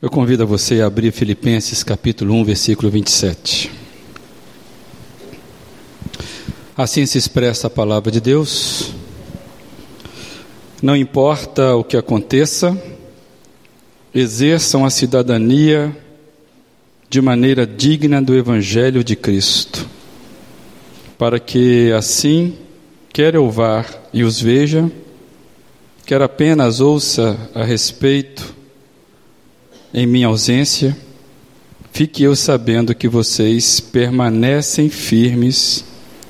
Eu convido a você a abrir Filipenses capítulo 1, versículo 27. Assim se expressa a palavra de Deus. Não importa o que aconteça, exerçam a cidadania de maneira digna do Evangelho de Cristo, para que assim, quer eu vá e os veja, quer apenas ouça a respeito em minha ausência, fique eu sabendo que vocês permanecem firmes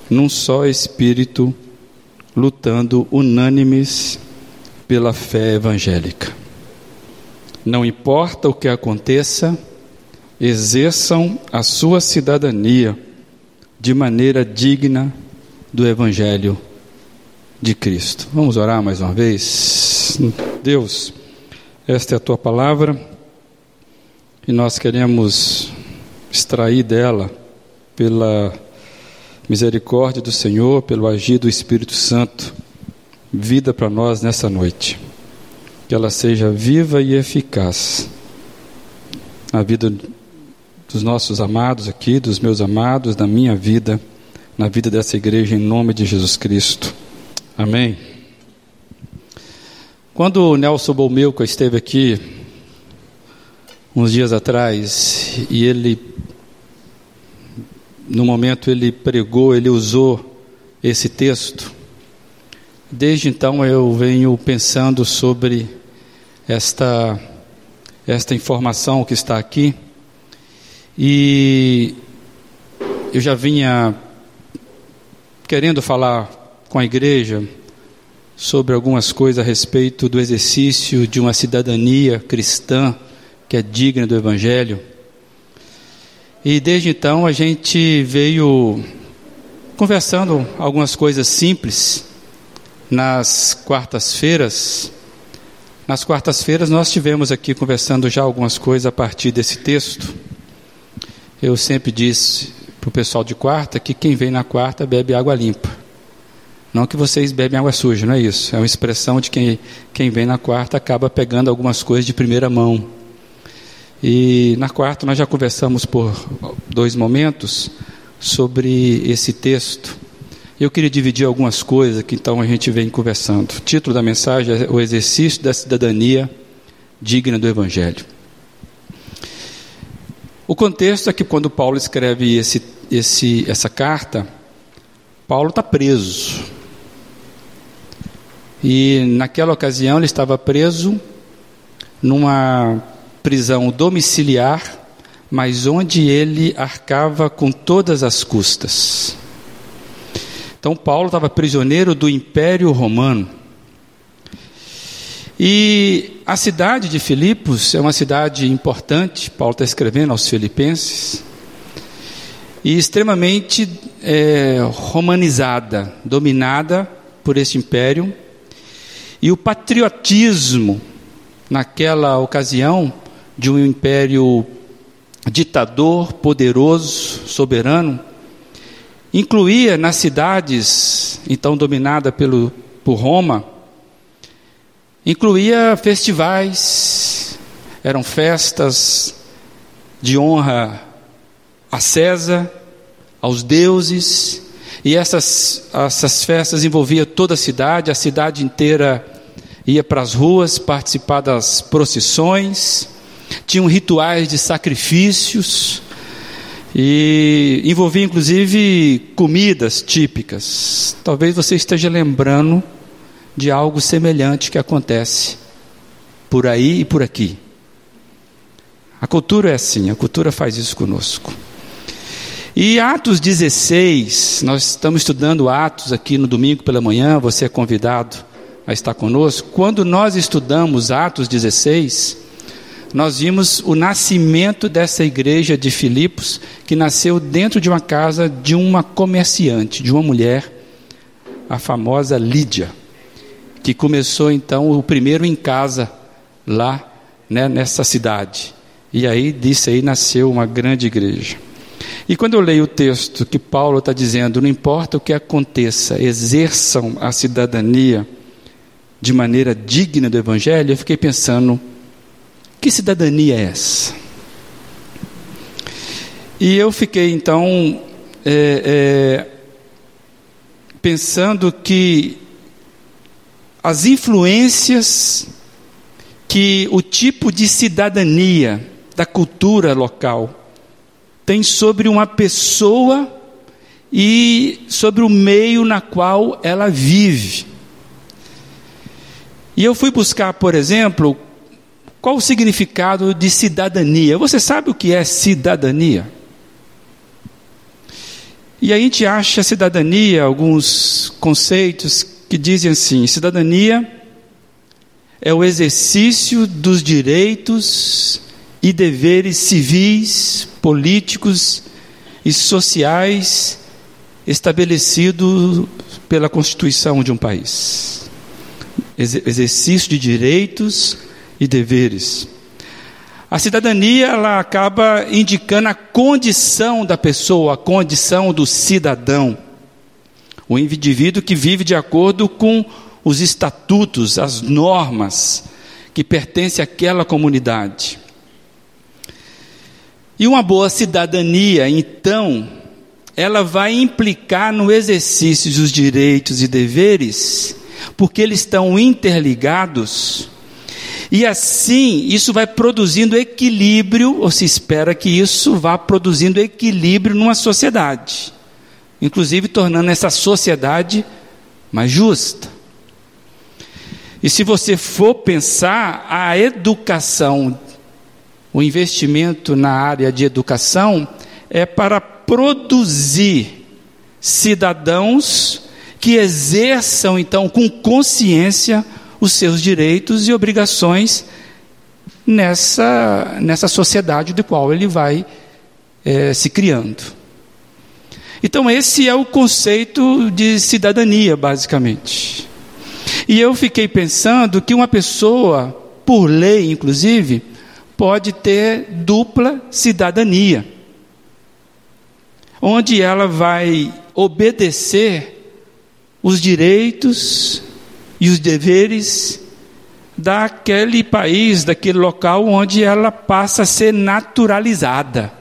num só espírito, lutando unânimes pela fé evangélica. Não importa o que aconteça, exerçam a sua cidadania de maneira digna do Evangelho de Cristo. Vamos orar mais uma vez? Deus, esta é a tua palavra e nós queremos extrair dela, pela misericórdia do Senhor, pelo agir do Espírito Santo, vida para nós nessa noite. Que ela seja viva e eficaz na vida dos nossos amados aqui, dos meus amados, na minha vida, na vida dessa igreja, em nome de Jesus Cristo. Amém. Quando Nelson Bolmeuca esteve aqui uns dias atrás e ele, no momento ele pregou, ele usou esse texto. Desde então eu venho pensando sobre esta esta informação que está aqui e eu já vinha querendo falar com a igreja sobre algumas coisas a respeito do exercício de uma cidadania cristã que é digna do Evangelho. E desde então a gente veio conversando algumas coisas simples nas quartas-feiras. Nas quartas-feiras nós tivemos aqui conversando já algumas coisas a partir desse texto. Eu sempre disse para o pessoal de quarta que quem vem na quarta bebe água limpa. Não que vocês bebem água suja, não é isso. É uma expressão de quem, quem vem na quarta acaba pegando algumas coisas de primeira mão. E na quarta nós já conversamos por dois momentos sobre esse texto. Eu queria dividir algumas coisas que então a gente vem conversando. O título da mensagem é O Exercício da Cidadania Digna do Evangelho. O contexto é que quando Paulo escreve esse, esse, essa carta, Paulo está preso. E naquela ocasião ele estava preso numa prisão domiciliar, mas onde ele arcava com todas as custas. Então, Paulo estava prisioneiro do Império Romano. E a cidade de Filipos é uma cidade importante, Paulo está escrevendo aos Filipenses, e extremamente é, romanizada, dominada por esse império. E o patriotismo naquela ocasião de um império ditador, poderoso, soberano, incluía nas cidades então dominada pelo por Roma, incluía festivais, eram festas de honra a César, aos deuses, e essas, essas festas envolviam toda a cidade, a cidade inteira ia para as ruas participar das procissões, tinham rituais de sacrifícios e envolvia inclusive comidas típicas. Talvez você esteja lembrando de algo semelhante que acontece por aí e por aqui. A cultura é assim, a cultura faz isso conosco. E Atos 16, nós estamos estudando Atos aqui no domingo pela manhã, você é convidado a estar conosco. Quando nós estudamos Atos 16, nós vimos o nascimento dessa igreja de Filipos, que nasceu dentro de uma casa de uma comerciante, de uma mulher, a famosa Lídia, que começou então o primeiro em casa lá né, nessa cidade. E aí disse aí nasceu uma grande igreja. E quando eu leio o texto que Paulo está dizendo, não importa o que aconteça, exerçam a cidadania de maneira digna do Evangelho, eu fiquei pensando Que cidadania é essa? E eu fiquei então é, é, pensando que as influências que o tipo de cidadania da cultura local tem sobre uma pessoa e sobre o meio na qual ela vive. E eu fui buscar, por exemplo, qual o significado de cidadania. Você sabe o que é cidadania? E a gente acha cidadania, alguns conceitos que dizem assim: cidadania é o exercício dos direitos e deveres civis, políticos e sociais estabelecidos pela Constituição de um país. Exercício de direitos e deveres. A cidadania ela acaba indicando a condição da pessoa, a condição do cidadão. O indivíduo que vive de acordo com os estatutos, as normas que pertencem àquela comunidade. E uma boa cidadania, então, ela vai implicar no exercício dos direitos e deveres, porque eles estão interligados e assim, isso vai produzindo equilíbrio, ou se espera que isso vá produzindo equilíbrio numa sociedade, inclusive tornando essa sociedade mais justa. E se você for pensar, a educação, o investimento na área de educação é para produzir cidadãos que exerçam então com consciência os seus direitos e obrigações nessa, nessa sociedade de qual ele vai é, se criando. Então, esse é o conceito de cidadania, basicamente. E eu fiquei pensando que uma pessoa, por lei inclusive, pode ter dupla cidadania, onde ela vai obedecer os direitos e os deveres daquele país, daquele local onde ela passa a ser naturalizada.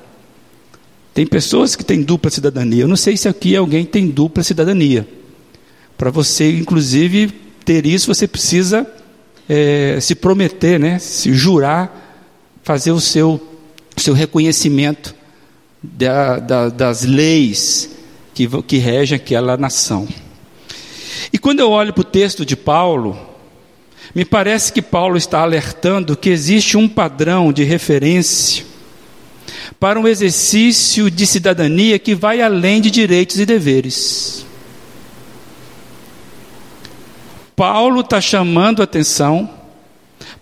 Tem pessoas que têm dupla cidadania. Eu não sei se aqui alguém tem dupla cidadania. Para você, inclusive, ter isso, você precisa é, se prometer, né? se jurar, fazer o seu, seu reconhecimento da, da, das leis que, que regem aquela nação. E quando eu olho para o texto de Paulo, me parece que Paulo está alertando que existe um padrão de referência para um exercício de cidadania que vai além de direitos e deveres. Paulo está chamando atenção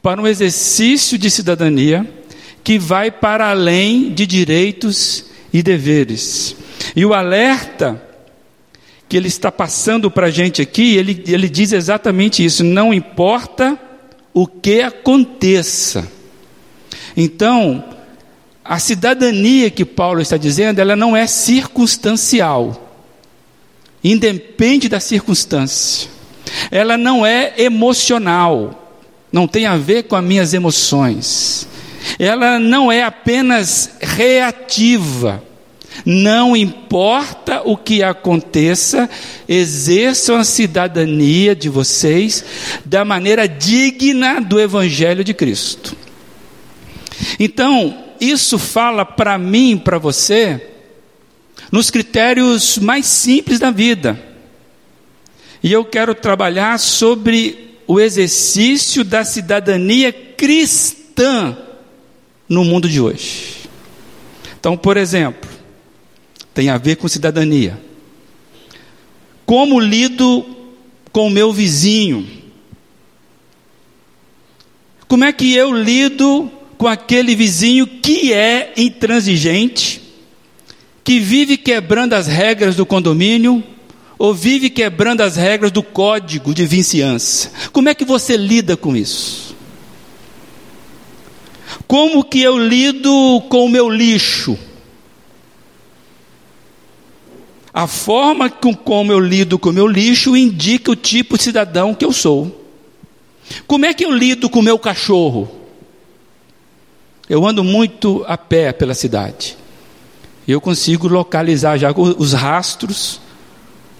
para um exercício de cidadania que vai para além de direitos e deveres. E o alerta que ele está passando para a gente aqui, ele, ele diz exatamente isso: não importa o que aconteça. Então, a cidadania que Paulo está dizendo, ela não é circunstancial, independe da circunstância, ela não é emocional, não tem a ver com as minhas emoções, ela não é apenas reativa, não importa o que aconteça, exerçam a cidadania de vocês da maneira digna do Evangelho de Cristo. Então, isso fala para mim para você nos critérios mais simples da vida. E eu quero trabalhar sobre o exercício da cidadania cristã no mundo de hoje. Então, por exemplo, tem a ver com cidadania. Como lido com o meu vizinho? Como é que eu lido com aquele vizinho que é intransigente, que vive quebrando as regras do condomínio, ou vive quebrando as regras do código de vizinhança? Como é que você lida com isso? Como que eu lido com o meu lixo? A forma com como eu lido com o meu lixo indica o tipo de cidadão que eu sou. Como é que eu lido com o meu cachorro? Eu ando muito a pé pela cidade. E eu consigo localizar já os rastros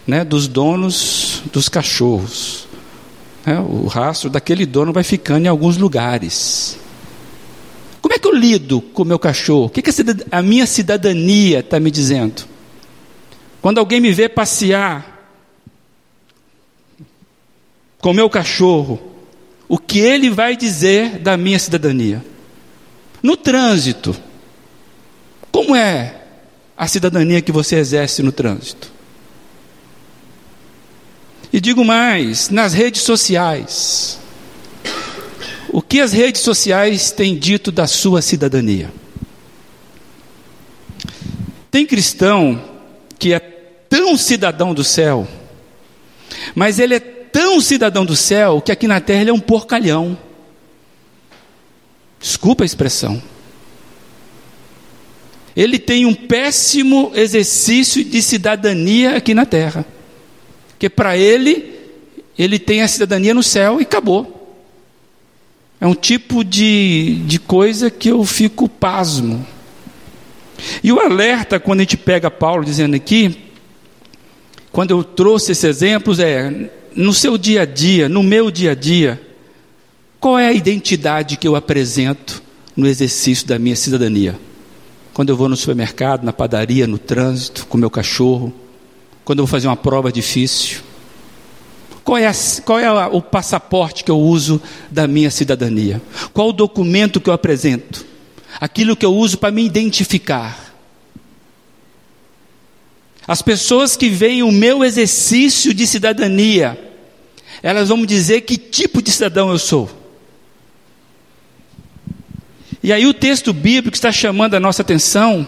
né, dos donos dos cachorros. É, o rastro daquele dono vai ficando em alguns lugares. Como é que eu lido com o meu cachorro? O que, que a, minha cidadania está me dizendo? Quando alguém me vê passear com meu cachorro, o que ele vai dizer da minha cidadania? No trânsito, como é a cidadania que você exerce no trânsito? E digo mais, nas redes sociais. O que as redes sociais têm dito da sua cidadania? Tem cristão que é tão cidadão do céu, mas ele é tão cidadão do céu que aqui na terra ele é um porcalhão. Desculpa a expressão. Ele tem um péssimo exercício de cidadania aqui na terra. Que para ele, ele tem a cidadania no céu e acabou. É um tipo de, de coisa que eu fico pasmo. E o alerta, quando a gente pega Paulo dizendo aqui, quando eu trouxe esses exemplos, é no seu dia a dia, no meu dia a dia, qual é a identidade que eu apresento no exercício da minha cidadania? Quando eu vou no supermercado, na padaria, no trânsito, com meu cachorro, quando eu vou fazer uma prova difícil, qual é, a, qual é a, o passaporte que eu uso da minha cidadania? Qual o documento que eu apresento? Aquilo que eu uso para me identificar. As pessoas que veem o meu exercício de cidadania, elas vão me dizer que tipo de cidadão eu sou. E aí o texto bíblico está chamando a nossa atenção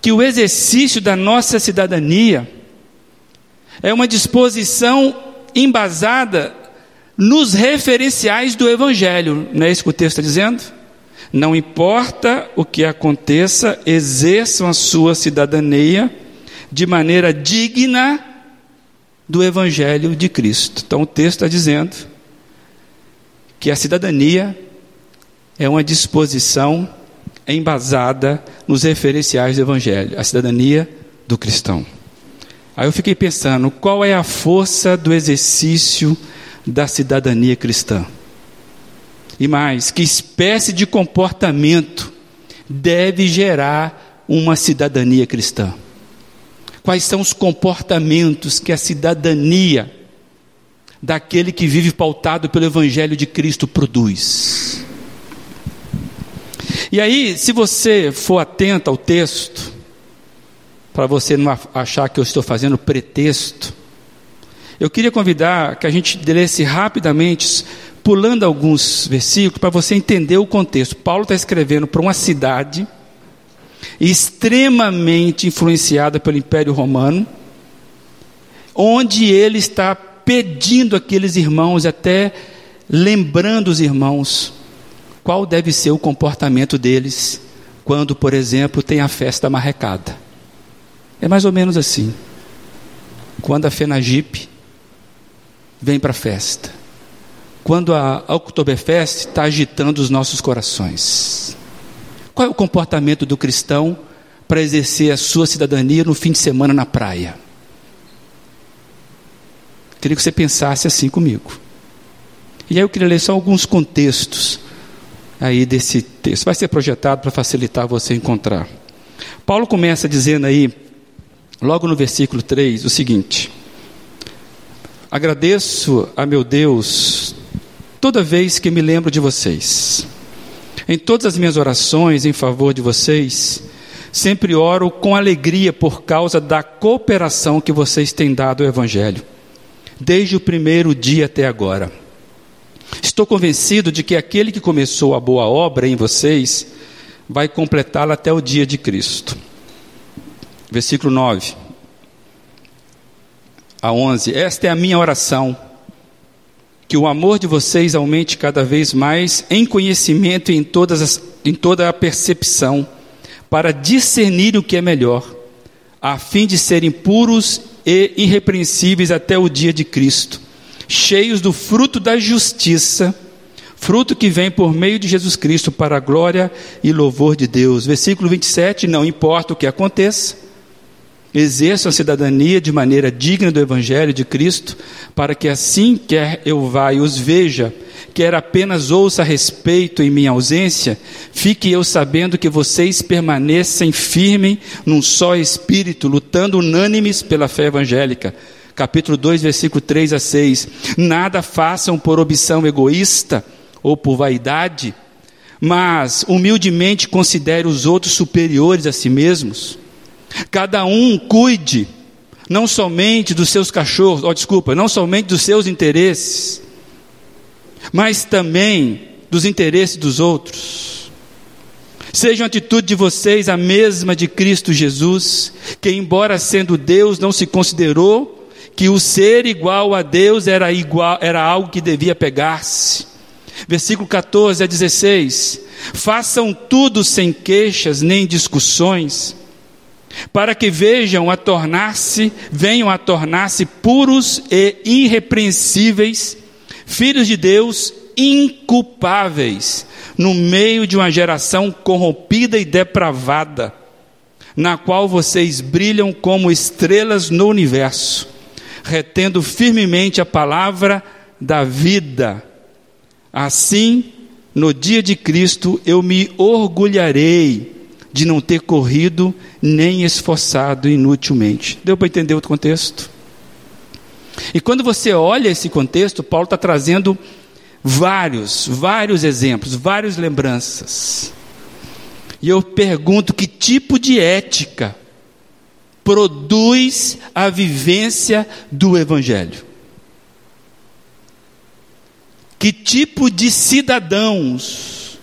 que o exercício da nossa cidadania é uma disposição embasada nos referenciais do Evangelho. Não é isso que o texto está dizendo? Não importa o que aconteça, exerçam a sua cidadania de maneira digna do Evangelho de Cristo. Então o texto está dizendo que a cidadania é uma disposição embasada nos referenciais do Evangelho, a cidadania do cristão. Aí eu fiquei pensando, qual é a força do exercício da cidadania cristã? E mais, que espécie de comportamento deve gerar uma cidadania cristã? Quais são os comportamentos que a cidadania daquele que vive pautado pelo Evangelho de Cristo produz? E aí, se você for atento ao texto, para você não achar que eu estou fazendo pretexto, eu queria convidar que a gente lesse rapidamente, pulando alguns versículos, para você entender o contexto. Paulo está escrevendo para uma cidade extremamente influenciada pelo Império Romano, onde ele está pedindo aqueles irmãos, até lembrando os irmãos, qual deve ser o comportamento deles quando, por exemplo, tem a festa marrecada. É mais ou menos assim. Quando a FENAGIP vem para a festa. Quando a Oktoberfest está agitando os nossos corações. Qual é o comportamento do cristão para exercer a sua cidadania no fim de semana na praia? Queria que você pensasse assim comigo. E aí eu queria ler só alguns contextos aí desse texto. Vai ser projetado para facilitar você encontrar. Paulo começa dizendo aí logo no versículo 3, o seguinte: Agradeço a meu Deus toda vez que me lembro de vocês. Em todas as minhas orações em favor de vocês, sempre oro com alegria por causa da cooperação que vocês têm dado ao Evangelho, desde o primeiro dia até agora. Estou convencido de que aquele que começou a boa obra em vocês vai completá-la até o dia de Cristo. Versículo 9 a 11. Esta é a minha oração. Que o amor de vocês aumente cada vez mais em conhecimento e em, todas as, em toda a percepção, para discernir o que é melhor, a fim de serem puros e irrepreensíveis até o dia de Cristo, cheios do fruto da justiça, fruto que vem por meio de Jesus Cristo para a glória e louvor de Deus. Versículo 27, não importa o que aconteça, exerçam a cidadania de maneira digna do Evangelho de Cristo, para que assim quer eu vá e os veja, quer apenas ouça a respeito em minha ausência, fique eu sabendo que vocês permanecem firmes num só espírito, lutando unânimes pela fé evangélica. Capítulo 2, versículo 3 a 6. Nada façam por opção egoísta, ou por vaidade, mas humildemente considere os outros superiores a si mesmos. Cada um cuide não somente dos seus cachorros, oh, desculpa, não somente dos seus interesses, mas também dos interesses dos outros. Seja a atitude de vocês a mesma de Cristo Jesus, que, embora sendo Deus, não se considerou que o ser igual a Deus era, igual, era algo que devia pegar-se Versículo 14 a 16: Façam tudo sem queixas nem discussões, para que vejam a tornar-se, venham a tornar-se puros e irrepreensíveis, filhos de Deus inculpáveis, no meio de uma geração corrompida e depravada, na qual vocês brilham como estrelas no universo, retendo firmemente a palavra da vida. Assim, no dia de Cristo, eu me orgulharei de não ter corrido nem esforçado inutilmente. Deu para entender o contexto? E quando você olha esse contexto, Paulo está trazendo vários, vários exemplos, várias lembranças. E eu pergunto: que tipo de ética produz a vivência do Evangelho? que tipo de cidadãos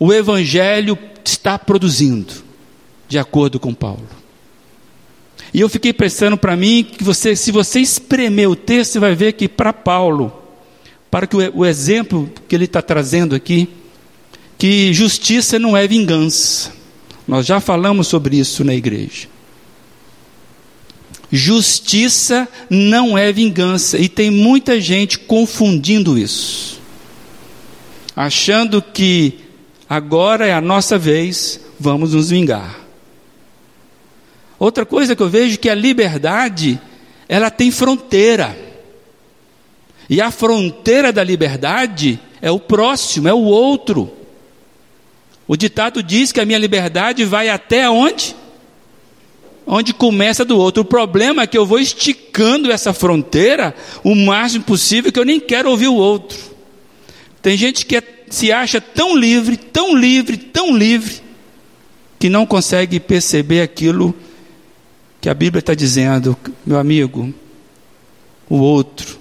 o Evangelho está produzindo, de acordo com Paulo. E eu fiquei pensando para mim que você, se você espremer o texto, você vai ver que para Paulo, para que o, o exemplo que ele está trazendo aqui, que justiça não é vingança. Nós já falamos sobre isso na igreja. Justiça não é vingança, e tem muita gente confundindo isso, achando que agora é a nossa vez, vamos nos vingar. Outra coisa que eu vejo é que a liberdade, ela tem fronteira. E a fronteira da liberdade é o próximo, é o outro. O ditado diz que a minha liberdade vai até onde? onde começa do outro. O problema é que eu vou esticando essa fronteira o máximo possível que eu nem quero ouvir o outro. Tem gente que é, se acha tão livre, tão livre, tão livre, que não consegue perceber aquilo que a Bíblia está dizendo, meu amigo, o outro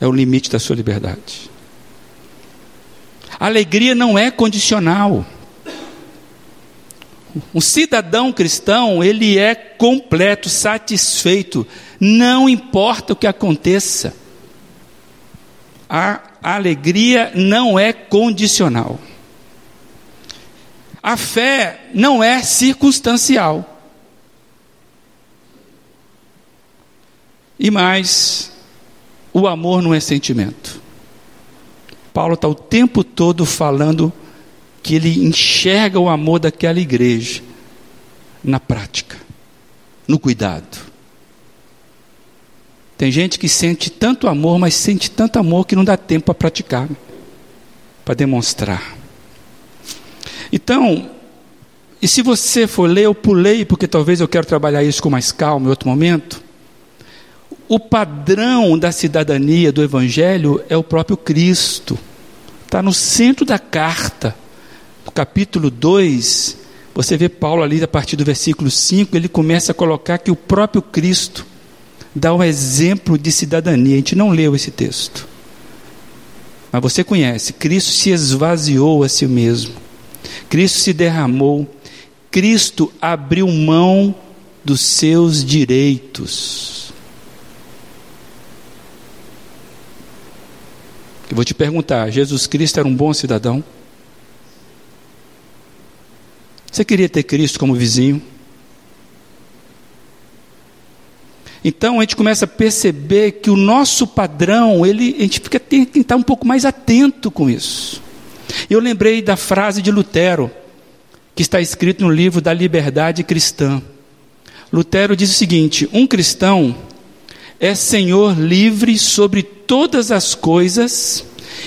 é o limite da sua liberdade. A alegria não é condicional. Um cidadão cristão, ele é completo, satisfeito, não importa o que aconteça. A alegria não é condicional. A fé não é circunstancial. E mais, o amor não é sentimento. Paulo está o tempo todo falando que ele enxerga o amor daquela igreja na prática, no cuidado. Tem gente que sente tanto amor, mas sente tanto amor que não dá tempo para praticar, para demonstrar. Então, e se você for ler, eu pulei, porque talvez eu quero trabalhar isso com mais calma em outro momento. O padrão da cidadania do Evangelho é o próprio Cristo, está no centro da carta no capítulo 2, você vê Paulo ali a partir do versículo 5, ele começa a colocar que o próprio Cristo dá um exemplo de cidadania. A gente não leu esse texto. Mas você conhece, Cristo se esvaziou a si mesmo. Cristo se derramou. Cristo abriu mão dos seus direitos. Eu vou te perguntar: Jesus Cristo era um bom cidadão? Você queria ter Cristo como vizinho? Então a gente começa a perceber que o nosso padrão, ele, a gente fica, tem que estar um pouco mais atento com isso. Eu lembrei da frase de Lutero, que está escrito no livro da Liberdade Cristã. Lutero diz o seguinte: um cristão é senhor livre sobre todas as coisas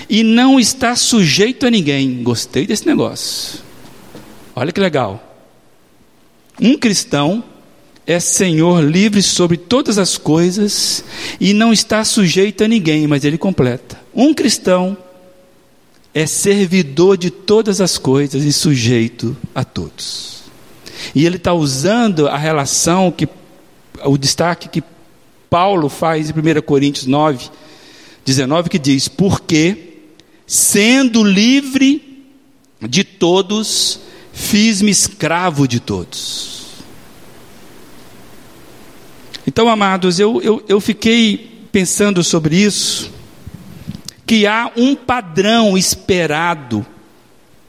e não está sujeito a ninguém. Gostei desse negócio. Olha que legal. Um cristão é senhor livre sobre todas as coisas e não está sujeito a ninguém, mas ele completa. Um cristão é servidor de todas as coisas e sujeito a todos. E ele está usando a relação que o destaque que Paulo faz em 1 Coríntios 9, 19, que diz: Porque, sendo livre de todos, fiz-me escravo de todos. Então, amados, eu, eu, eu fiquei pensando sobre isso, que há um padrão esperado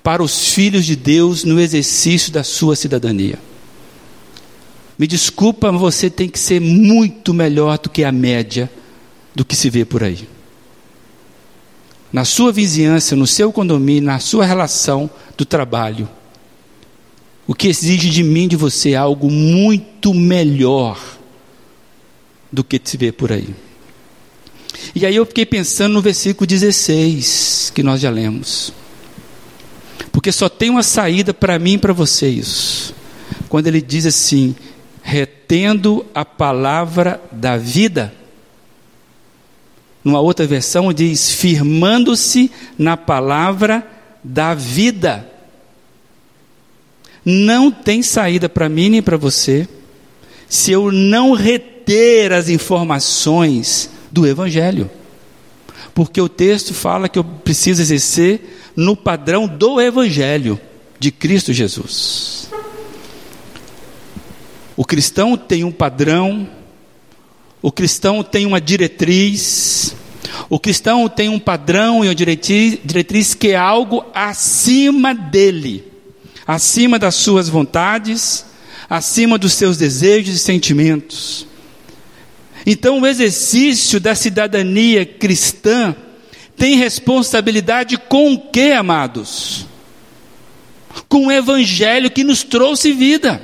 para os filhos de Deus no exercício da sua cidadania. Me desculpa, mas você tem que ser muito melhor do que a média do que se vê por aí. Na sua vizinhança, no seu condomínio, na sua relação do trabalho. O que exige de mim, de você, é algo muito melhor do que se vê por aí. E aí eu fiquei pensando no versículo 16, que nós já lemos. Porque só tem uma saída para mim e para vocês. Quando ele diz assim: retendo a palavra da vida. Numa outra versão diz: firmando-se na palavra da vida. Não tem saída para mim nem para você se eu não reter as informações do Evangelho. Porque o texto fala que eu preciso exercer no padrão do Evangelho de Cristo Jesus. O cristão tem um padrão, o cristão tem uma diretriz, o cristão tem um padrão e uma diretriz, diretriz que é algo acima dele, acima das suas vontades, acima dos seus desejos e sentimentos. Então, o exercício da cidadania cristã tem responsabilidade com o que, amados? Com o evangelho que nos trouxe vida.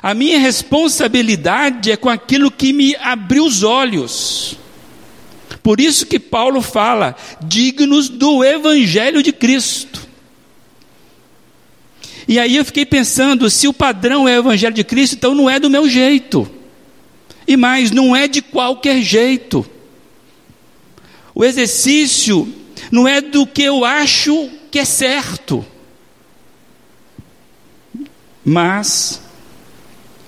A minha responsabilidade é com aquilo que me abriu os olhos. Por isso que Paulo fala, dignos do evangelho de Cristo. E aí eu fiquei pensando, se o padrão é o evangelho de Cristo, então não é do meu jeito. E mais, não é de qualquer jeito. O exercício não é do que eu acho que é certo, mas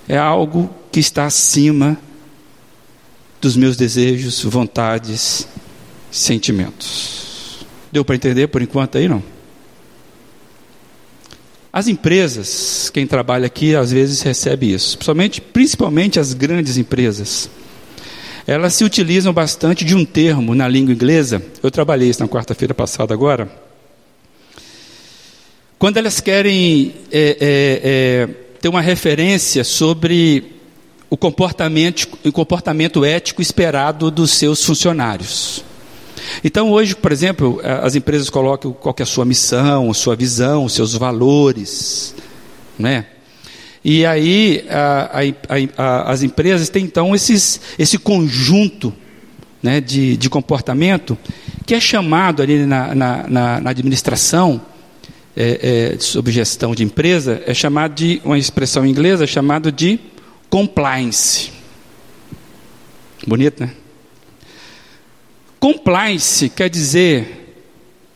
é algo que está acima dos meus desejos, vontades, sentimentos. Deu para entender por enquanto aí não? As empresas, quem trabalha aqui às vezes recebe isso, principalmente, principalmente as grandes empresas. Elas se utilizam bastante de um termo na língua inglesa. Eu trabalhei isso na quarta-feira passada agora. Quando elas querem é, é, é, ter uma referência sobre o comportamento, o comportamento ético esperado dos seus funcionários. Então, hoje, por exemplo, as empresas colocam qual é a sua missão, a sua visão, os seus valores, né? E aí a, a, a, as empresas têm então esses, esse conjunto né, de, de comportamento que é chamado ali na, na, na, na administração é, é, sobre gestão de empresa é chamado de uma expressão inglesa chamada de compliance. Bonito, né? Compliance quer dizer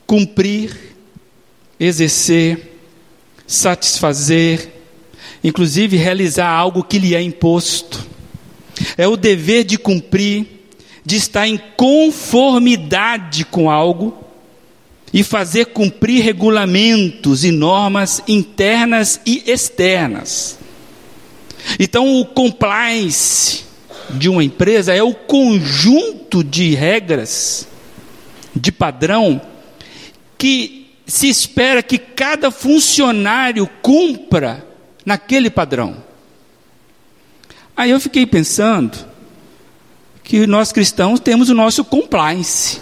cumprir, exercer, satisfazer, inclusive realizar algo que lhe é imposto. É o dever de cumprir, de estar em conformidade com algo e fazer cumprir regulamentos e normas internas e externas. Então, o compliance de uma empresa é o conjunto de regras, de padrão, que se espera que cada funcionário cumpra naquele padrão. Aí eu fiquei pensando que nós cristãos temos o nosso compliance.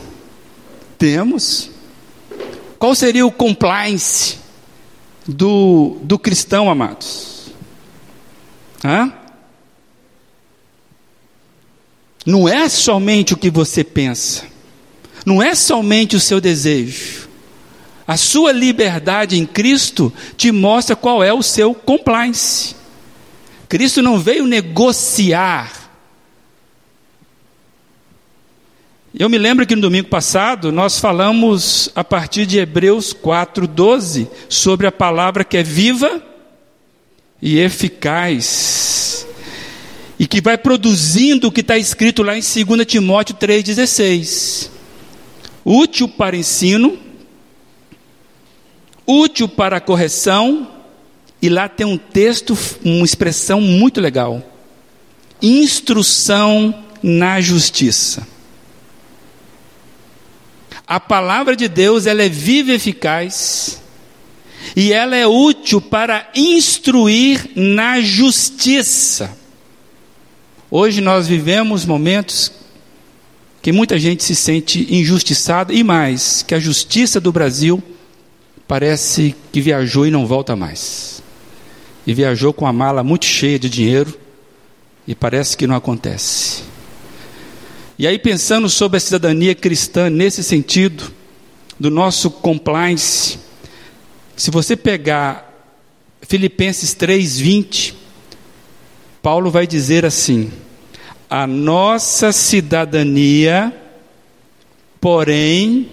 Temos. Qual seria o compliance do, do cristão, amados? Hã? Não é somente o que você pensa, não é somente o seu desejo. A sua liberdade em Cristo te mostra qual é o seu compliance. Cristo não veio negociar Eu me lembro que no domingo passado nós falamos a partir de Hebreus 4:12 sobre a palavra que é viva e eficaz e que vai produzindo o que está escrito lá em 2 Timóteo 3,16. Útil para ensino, útil para correção, e lá tem um texto, uma expressão muito legal: instrução na justiça. A palavra de Deus, ela é viva e eficaz, e ela é útil para instruir na justiça. Hoje nós vivemos momentos que muita gente se sente injustiçada e mais, que a justiça do Brasil parece que viajou e não volta mais. E viajou com a mala muito cheia de dinheiro e parece que não acontece. E aí, pensando sobre a cidadania cristã nesse sentido, do nosso compliance, se você pegar Filipenses 3:20, Paulo vai dizer assim: a nossa cidadania, porém,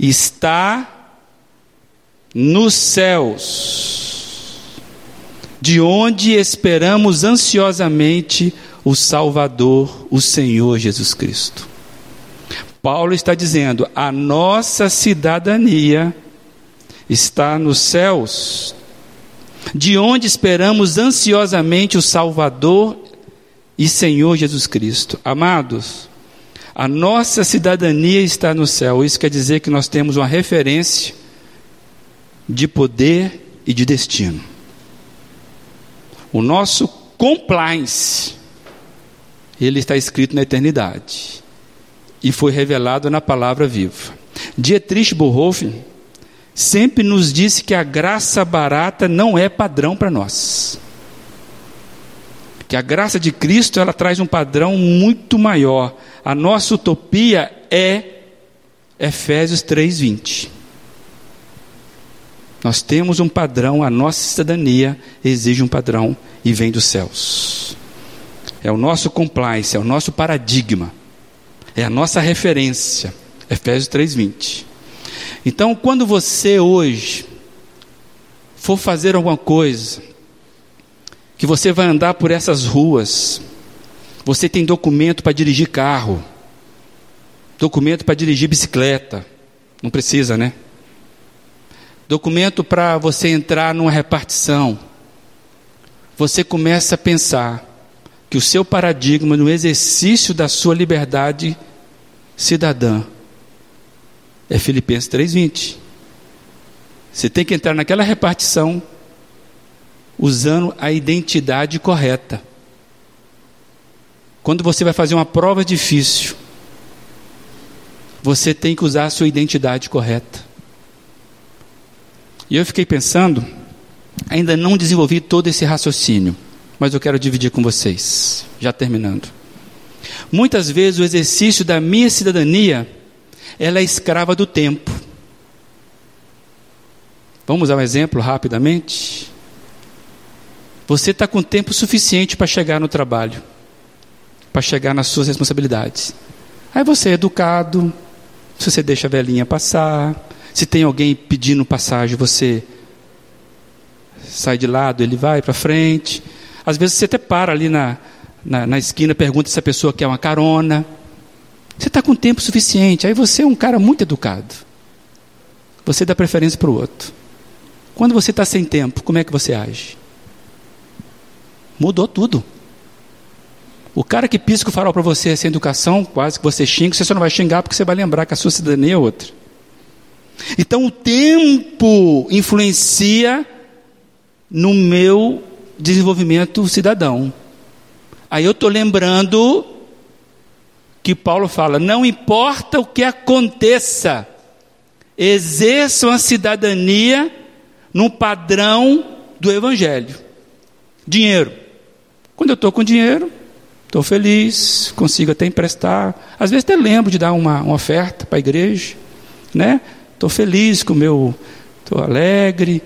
está nos céus, de onde esperamos ansiosamente o Salvador, o Senhor Jesus Cristo. Paulo está dizendo: a nossa cidadania está nos céus, de onde esperamos ansiosamente o Salvador e Senhor Jesus Cristo. Amados, a nossa cidadania está no céu. Isso quer dizer que nós temos uma referência de poder e de destino. O nosso compliance ele está escrito na eternidade e foi revelado na palavra viva. Dietrich Bonhoeffer sempre nos disse que a graça barata não é padrão para nós. Que a graça de Cristo ela traz um padrão muito maior. A nossa utopia é Efésios 3:20. Nós temos um padrão, a nossa cidadania exige um padrão e vem dos céus é o nosso compliance, é o nosso paradigma, é a nossa referência. Efésios 3:20. Então, quando você hoje for fazer alguma coisa, que você vai andar por essas ruas, você tem documento para dirigir carro, documento para dirigir bicicleta, não precisa, né? Documento para você entrar numa repartição. Você começa a pensar: que o seu paradigma no exercício da sua liberdade cidadã é Filipenses 3:20. Você tem que entrar naquela repartição usando a identidade correta. Quando você vai fazer uma prova difícil, você tem que usar a sua identidade correta. E eu fiquei pensando, ainda não desenvolvi todo esse raciocínio mas eu quero dividir com vocês, já terminando. Muitas vezes o exercício da minha cidadania, ela é escrava do tempo. Vamos usar um exemplo rapidamente? Você está com tempo suficiente para chegar no trabalho, para chegar nas suas responsabilidades. Aí você é educado, se você deixa a velhinha passar, se tem alguém pedindo passagem, você sai de lado, ele vai para frente. Às vezes você até para ali na, na, na esquina, pergunta se a pessoa quer uma carona. Você está com tempo suficiente, aí você é um cara muito educado. Você dá preferência para o outro. Quando você está sem tempo, como é que você age? Mudou tudo. O cara que pisca o farol para você sem educação, quase que você xinga, você só não vai xingar porque você vai lembrar que a sua cidadania é outra. Então o tempo influencia no meu desenvolvimento cidadão. Aí eu estou lembrando que Paulo fala: não importa o que aconteça, exerçam a cidadania no padrão do Evangelho. Dinheiro. Quando eu estou com dinheiro, estou feliz, consigo até emprestar. Às vezes até lembro de dar uma, uma oferta para a igreja. Né? Estou feliz com o meu. Estou alegre.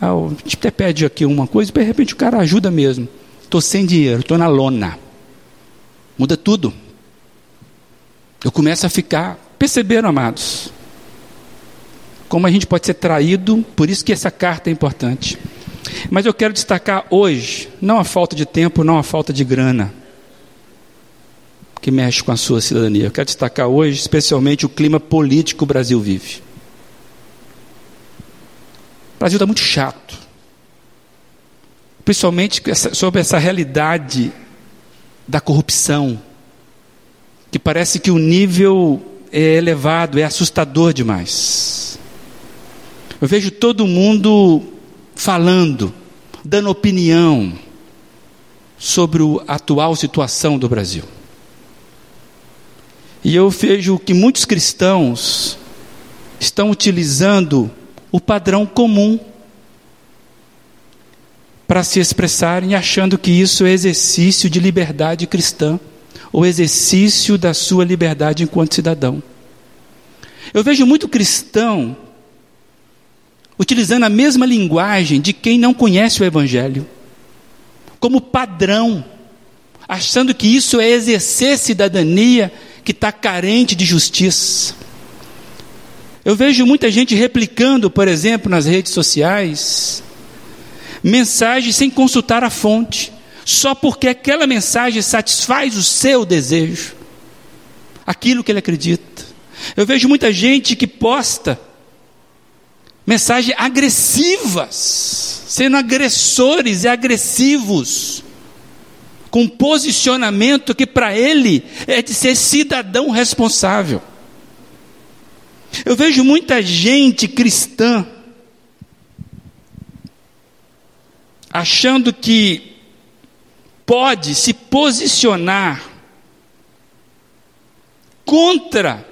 Ah, a gente até pede aqui uma coisa, de repente o cara ajuda mesmo. Estou sem dinheiro, estou na lona. Muda tudo. Eu começo a ficar. Perceberam, amados? Como a gente pode ser traído, por isso que essa carta é importante. Mas eu quero destacar hoje, não a falta de tempo, não a falta de grana, que mexe com a sua cidadania. Eu quero destacar hoje, especialmente, o clima político que o Brasil vive. O Brasil está muito chato principalmente sobre essa realidade da corrupção, que parece que o nível é elevado, é assustador demais. Eu vejo todo mundo falando, dando opinião sobre a atual situação do Brasil. E eu vejo que muitos cristãos estão utilizando o padrão comum para se expressarem achando que isso é exercício de liberdade cristã, ou exercício da sua liberdade enquanto cidadão. Eu vejo muito cristão utilizando a mesma linguagem de quem não conhece o Evangelho, como padrão, achando que isso é exercer cidadania que está carente de justiça. Eu vejo muita gente replicando, por exemplo, nas redes sociais, mensagem sem consultar a fonte, só porque aquela mensagem satisfaz o seu desejo, aquilo que ele acredita. Eu vejo muita gente que posta mensagens agressivas, sendo agressores e agressivos, com posicionamento que para ele é de ser cidadão responsável. Eu vejo muita gente cristã achando que pode se posicionar contra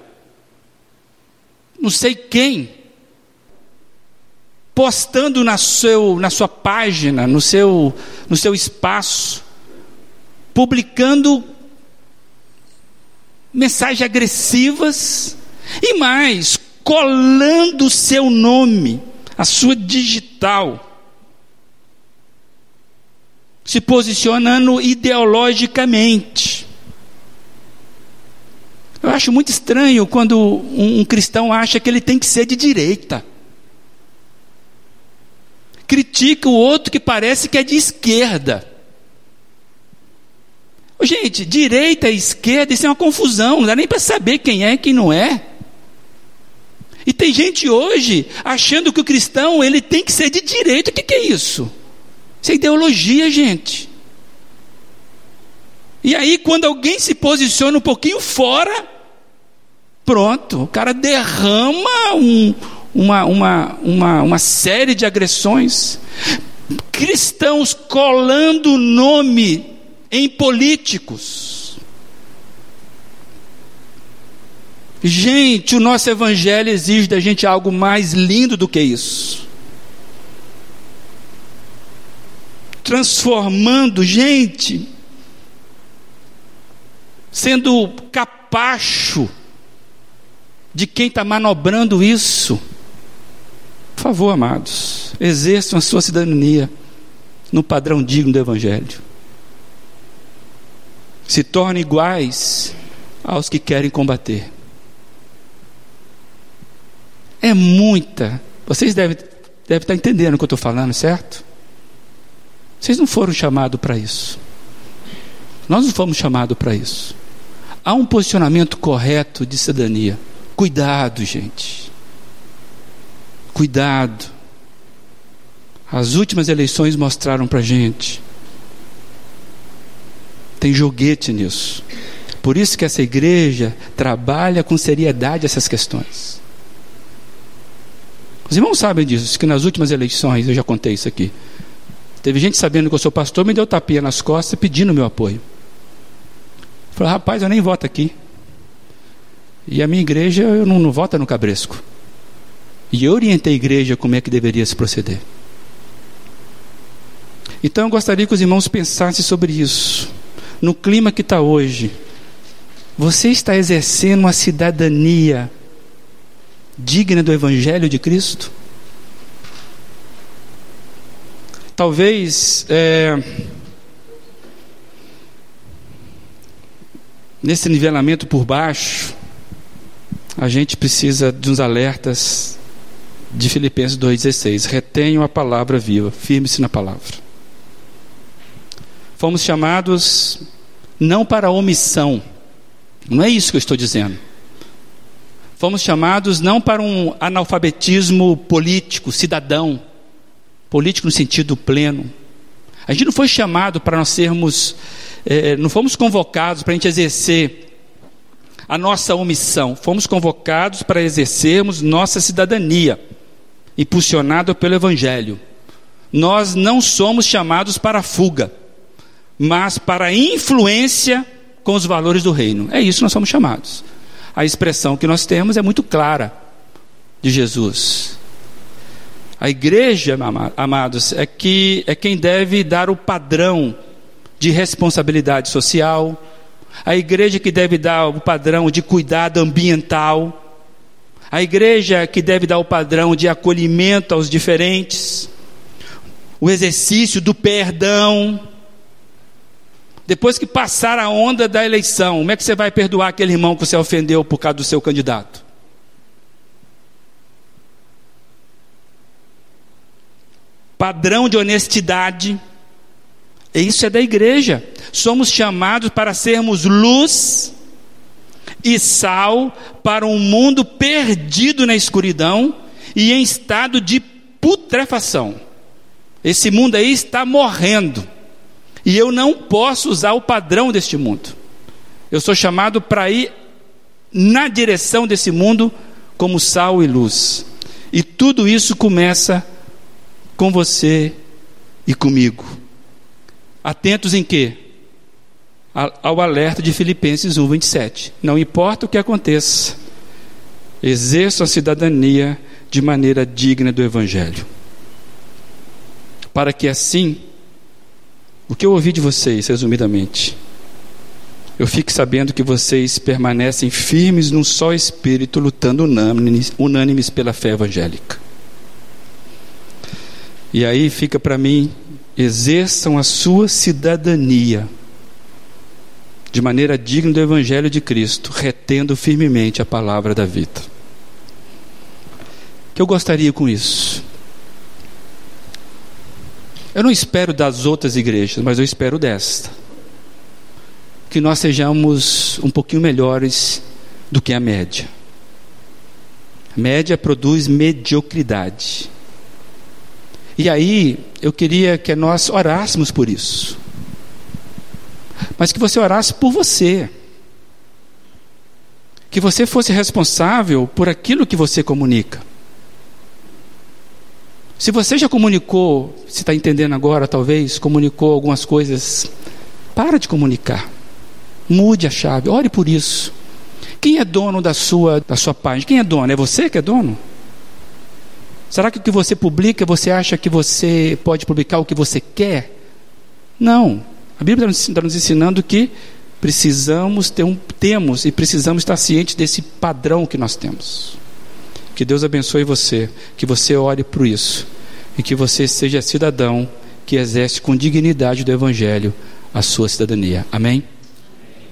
não sei quem, postando na, seu, na sua página, no seu, no seu espaço, publicando mensagens agressivas e mais, colando o seu nome, a sua digital se posicionando ideologicamente. Eu acho muito estranho quando um, cristão acha que ele tem que ser de direita. Critica o outro que parece que é de esquerda. Gente, direita e esquerda, isso é uma confusão, não dá nem para saber quem é e quem não é. E tem gente hoje achando que o cristão ele tem que ser de direita. O que, que é isso? Isso é ideologia, gente. E aí, quando alguém se posiciona um pouquinho fora, pronto, o cara derrama um, uma, uma, uma, uma série de agressões. Cristãos colando nome em políticos. Gente, o nosso evangelho exige da gente algo mais lindo do que isso. Transformando gente, sendo capacho de quem está manobrando isso. Por favor, amados, exerçam a sua cidadania no padrão digno do Evangelho. Se tornem iguais aos que querem combater. É muita. Vocês devem, devem estar entendendo o que eu estou falando, certo? Vocês não foram chamados para isso. Nós não fomos chamados para isso. Há um posicionamento correto de cidadania. Cuidado, gente. Cuidado. As últimas eleições mostraram para gente. Tem joguete nisso. Por isso que essa igreja trabalha com seriedade essas questões. Os irmãos sabem disso, que nas últimas eleições, eu já contei isso aqui, Teve gente sabendo que eu sou pastor, me deu tapinha nas costas pedindo meu apoio. Falei, rapaz, eu nem voto aqui. E a minha igreja, eu não, não voto no Cabresco. E eu orientei a igreja como é que deveria se proceder. Então eu gostaria que os irmãos pensassem sobre isso. No clima que está hoje, você está exercendo uma cidadania digna do Evangelho de Cristo? Talvez é, nesse nivelamento por baixo, a gente precisa de uns alertas de Filipenses 2,16. Retenham a palavra viva, firme-se na palavra. Fomos chamados não para omissão, não é isso que eu estou dizendo. Fomos chamados não para um analfabetismo político, cidadão, político no sentido pleno. A gente não foi chamado para nós sermos, eh, não fomos convocados para a gente exercer a nossa omissão. Fomos convocados para exercermos nossa cidadania, impulsionada pelo Evangelho. Nós não somos chamados para fuga, mas para influência com os valores do reino. É isso que nós somos chamados. A expressão que nós temos é muito clara de Jesus. A igreja, amados, é que é quem deve dar o padrão de responsabilidade social, a igreja que deve dar o padrão de cuidado ambiental, a igreja que deve dar o padrão de acolhimento aos diferentes, o exercício do perdão. Depois que passar a onda da eleição, como é que você vai perdoar aquele irmão que você ofendeu por causa do seu candidato? Padrão de honestidade isso é da igreja. Somos chamados para sermos luz e sal para um mundo perdido na escuridão e em estado de putrefação. Esse mundo aí está morrendo. E eu não posso usar o padrão deste mundo. Eu sou chamado para ir na direção desse mundo como sal e luz. E tudo isso começa com você e comigo. Atentos em quê? Ao alerta de Filipenses 1, 27. Não importa o que aconteça, exerça a cidadania de maneira digna do Evangelho. Para que assim, o que eu ouvi de vocês, resumidamente, eu fique sabendo que vocês permanecem firmes num só espírito, lutando unânimes pela fé evangélica. E aí fica para mim exerçam a sua cidadania de maneira digna do Evangelho de Cristo, retendo firmemente a palavra da vida. O que eu gostaria com isso? Eu não espero das outras igrejas, mas eu espero desta. Que nós sejamos um pouquinho melhores do que a média. A média produz mediocridade. E aí, eu queria que nós orássemos por isso. Mas que você orasse por você. Que você fosse responsável por aquilo que você comunica. Se você já comunicou, se está entendendo agora, talvez, comunicou algumas coisas, para de comunicar. Mude a chave, ore por isso. Quem é dono da sua, da sua página? Quem é dono? É você que é dono? Será que o que você publica, você acha que você pode publicar o que você quer? Não. A Bíblia está nos ensinando que precisamos ter um, temos e precisamos estar cientes desse padrão que nós temos. Que Deus abençoe você, que você ore por isso e que você seja cidadão que exerce com dignidade do Evangelho a sua cidadania. Amém?